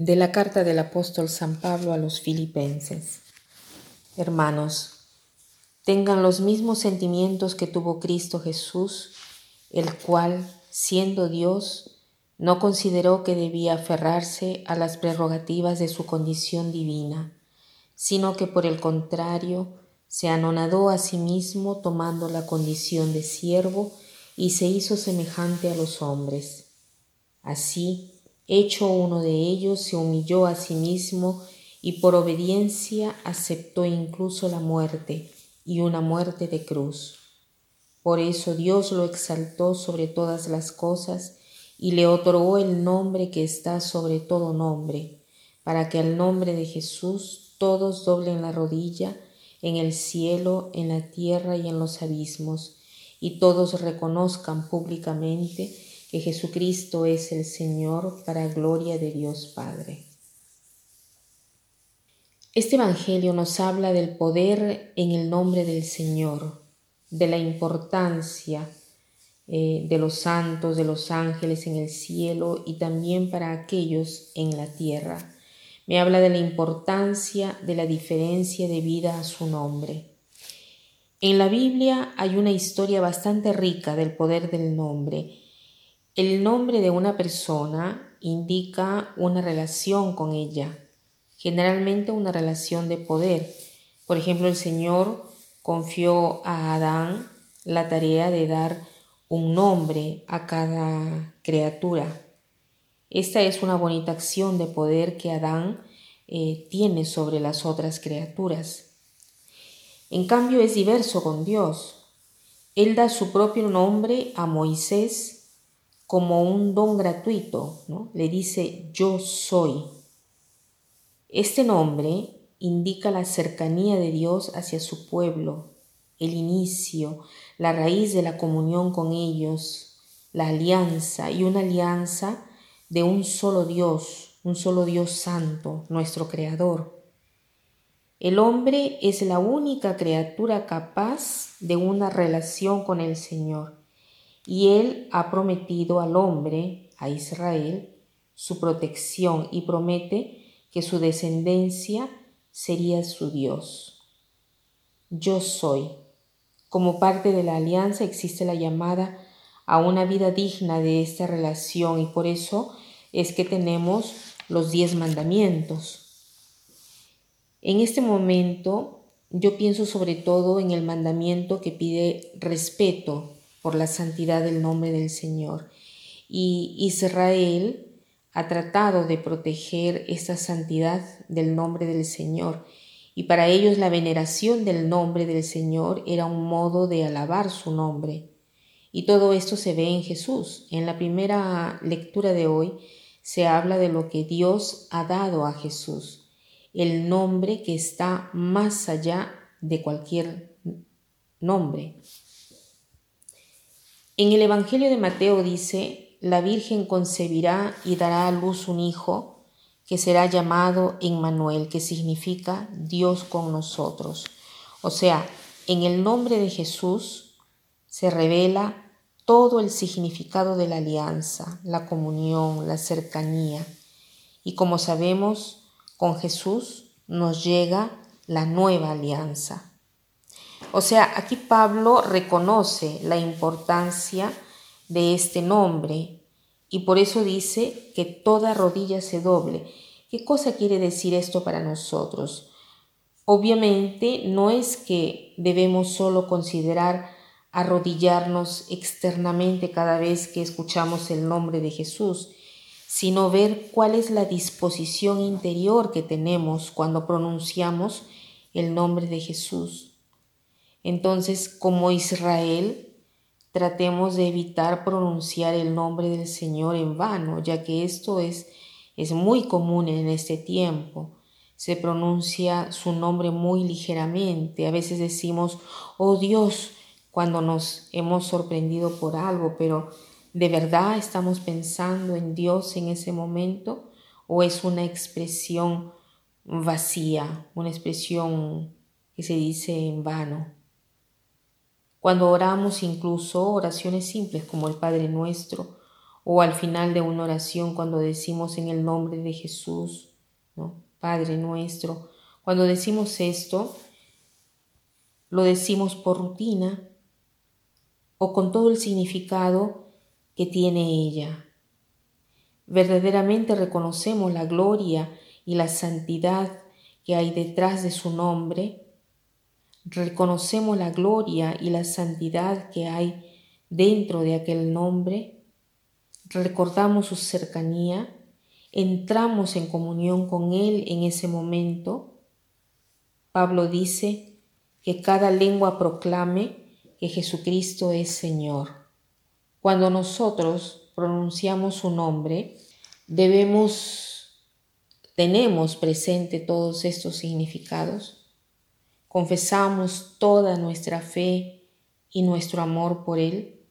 de la carta del apóstol San Pablo a los filipenses. Hermanos, tengan los mismos sentimientos que tuvo Cristo Jesús, el cual, siendo Dios, no consideró que debía aferrarse a las prerrogativas de su condición divina, sino que por el contrario se anonadó a sí mismo tomando la condición de siervo y se hizo semejante a los hombres. Así, hecho uno de ellos, se humilló a sí mismo y por obediencia aceptó incluso la muerte y una muerte de cruz. Por eso Dios lo exaltó sobre todas las cosas y le otorgó el nombre que está sobre todo nombre, para que al nombre de Jesús todos doblen la rodilla en el cielo, en la tierra y en los abismos, y todos reconozcan públicamente que Jesucristo es el Señor para gloria de Dios Padre. Este Evangelio nos habla del poder en el nombre del Señor, de la importancia eh, de los santos, de los ángeles en el cielo y también para aquellos en la tierra. Me habla de la importancia de la diferencia de vida a su nombre. En la Biblia hay una historia bastante rica del poder del nombre el nombre de una persona indica una relación con ella, generalmente una relación de poder. Por ejemplo, el Señor confió a Adán la tarea de dar un nombre a cada criatura. Esta es una bonita acción de poder que Adán eh, tiene sobre las otras criaturas. En cambio es diverso con Dios. Él da su propio nombre a Moisés como un don gratuito, ¿no? le dice yo soy. Este nombre indica la cercanía de Dios hacia su pueblo, el inicio, la raíz de la comunión con ellos, la alianza y una alianza de un solo Dios, un solo Dios santo, nuestro Creador. El hombre es la única criatura capaz de una relación con el Señor y él ha prometido al hombre, a Israel, su protección y promete que su descendencia sería su Dios. Yo soy. Como parte de la alianza existe la llamada a una vida digna de esta relación y por eso es que tenemos los diez mandamientos. En este momento yo pienso sobre todo en el mandamiento que pide respeto por la santidad del nombre del Señor. Y Israel ha tratado de proteger esta santidad del nombre del Señor. Y para ellos la veneración del nombre del Señor era un modo de alabar su nombre. Y todo esto se ve en Jesús. En la primera lectura de hoy se habla de lo que Dios ha dado a Jesús, el nombre que está más allá de cualquier nombre. En el Evangelio de Mateo dice, la Virgen concebirá y dará a luz un hijo que será llamado Emmanuel, que significa Dios con nosotros. O sea, en el nombre de Jesús se revela todo el significado de la alianza, la comunión, la cercanía. Y como sabemos, con Jesús nos llega la nueva alianza. O sea, aquí Pablo reconoce la importancia de este nombre y por eso dice que toda rodilla se doble. ¿Qué cosa quiere decir esto para nosotros? Obviamente no es que debemos solo considerar arrodillarnos externamente cada vez que escuchamos el nombre de Jesús, sino ver cuál es la disposición interior que tenemos cuando pronunciamos el nombre de Jesús. Entonces, como Israel, tratemos de evitar pronunciar el nombre del Señor en vano, ya que esto es, es muy común en este tiempo. Se pronuncia su nombre muy ligeramente. A veces decimos, oh Dios, cuando nos hemos sorprendido por algo, pero ¿de verdad estamos pensando en Dios en ese momento? ¿O es una expresión vacía, una expresión que se dice en vano? Cuando oramos incluso oraciones simples como el Padre Nuestro o al final de una oración cuando decimos en el nombre de Jesús. Padre nuestro. Cuando decimos esto, lo decimos por rutina o con todo el significado que tiene ella. Verdaderamente reconocemos la gloria y la santidad que hay detrás de su nombre. Reconocemos la gloria y la santidad que hay dentro de aquel nombre. Recordamos su cercanía. Entramos en comunión con Él en ese momento. Pablo dice que cada lengua proclame que Jesucristo es Señor. Cuando nosotros pronunciamos su nombre, debemos, tenemos presente todos estos significados, confesamos toda nuestra fe y nuestro amor por Él.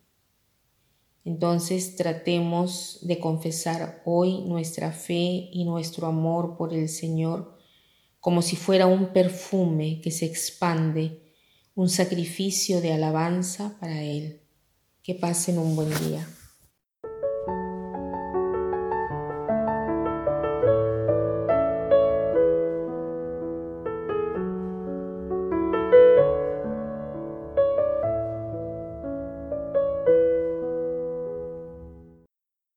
Entonces tratemos de confesar hoy nuestra fe y nuestro amor por el Señor como si fuera un perfume que se expande, un sacrificio de alabanza para Él. Que pasen un buen día.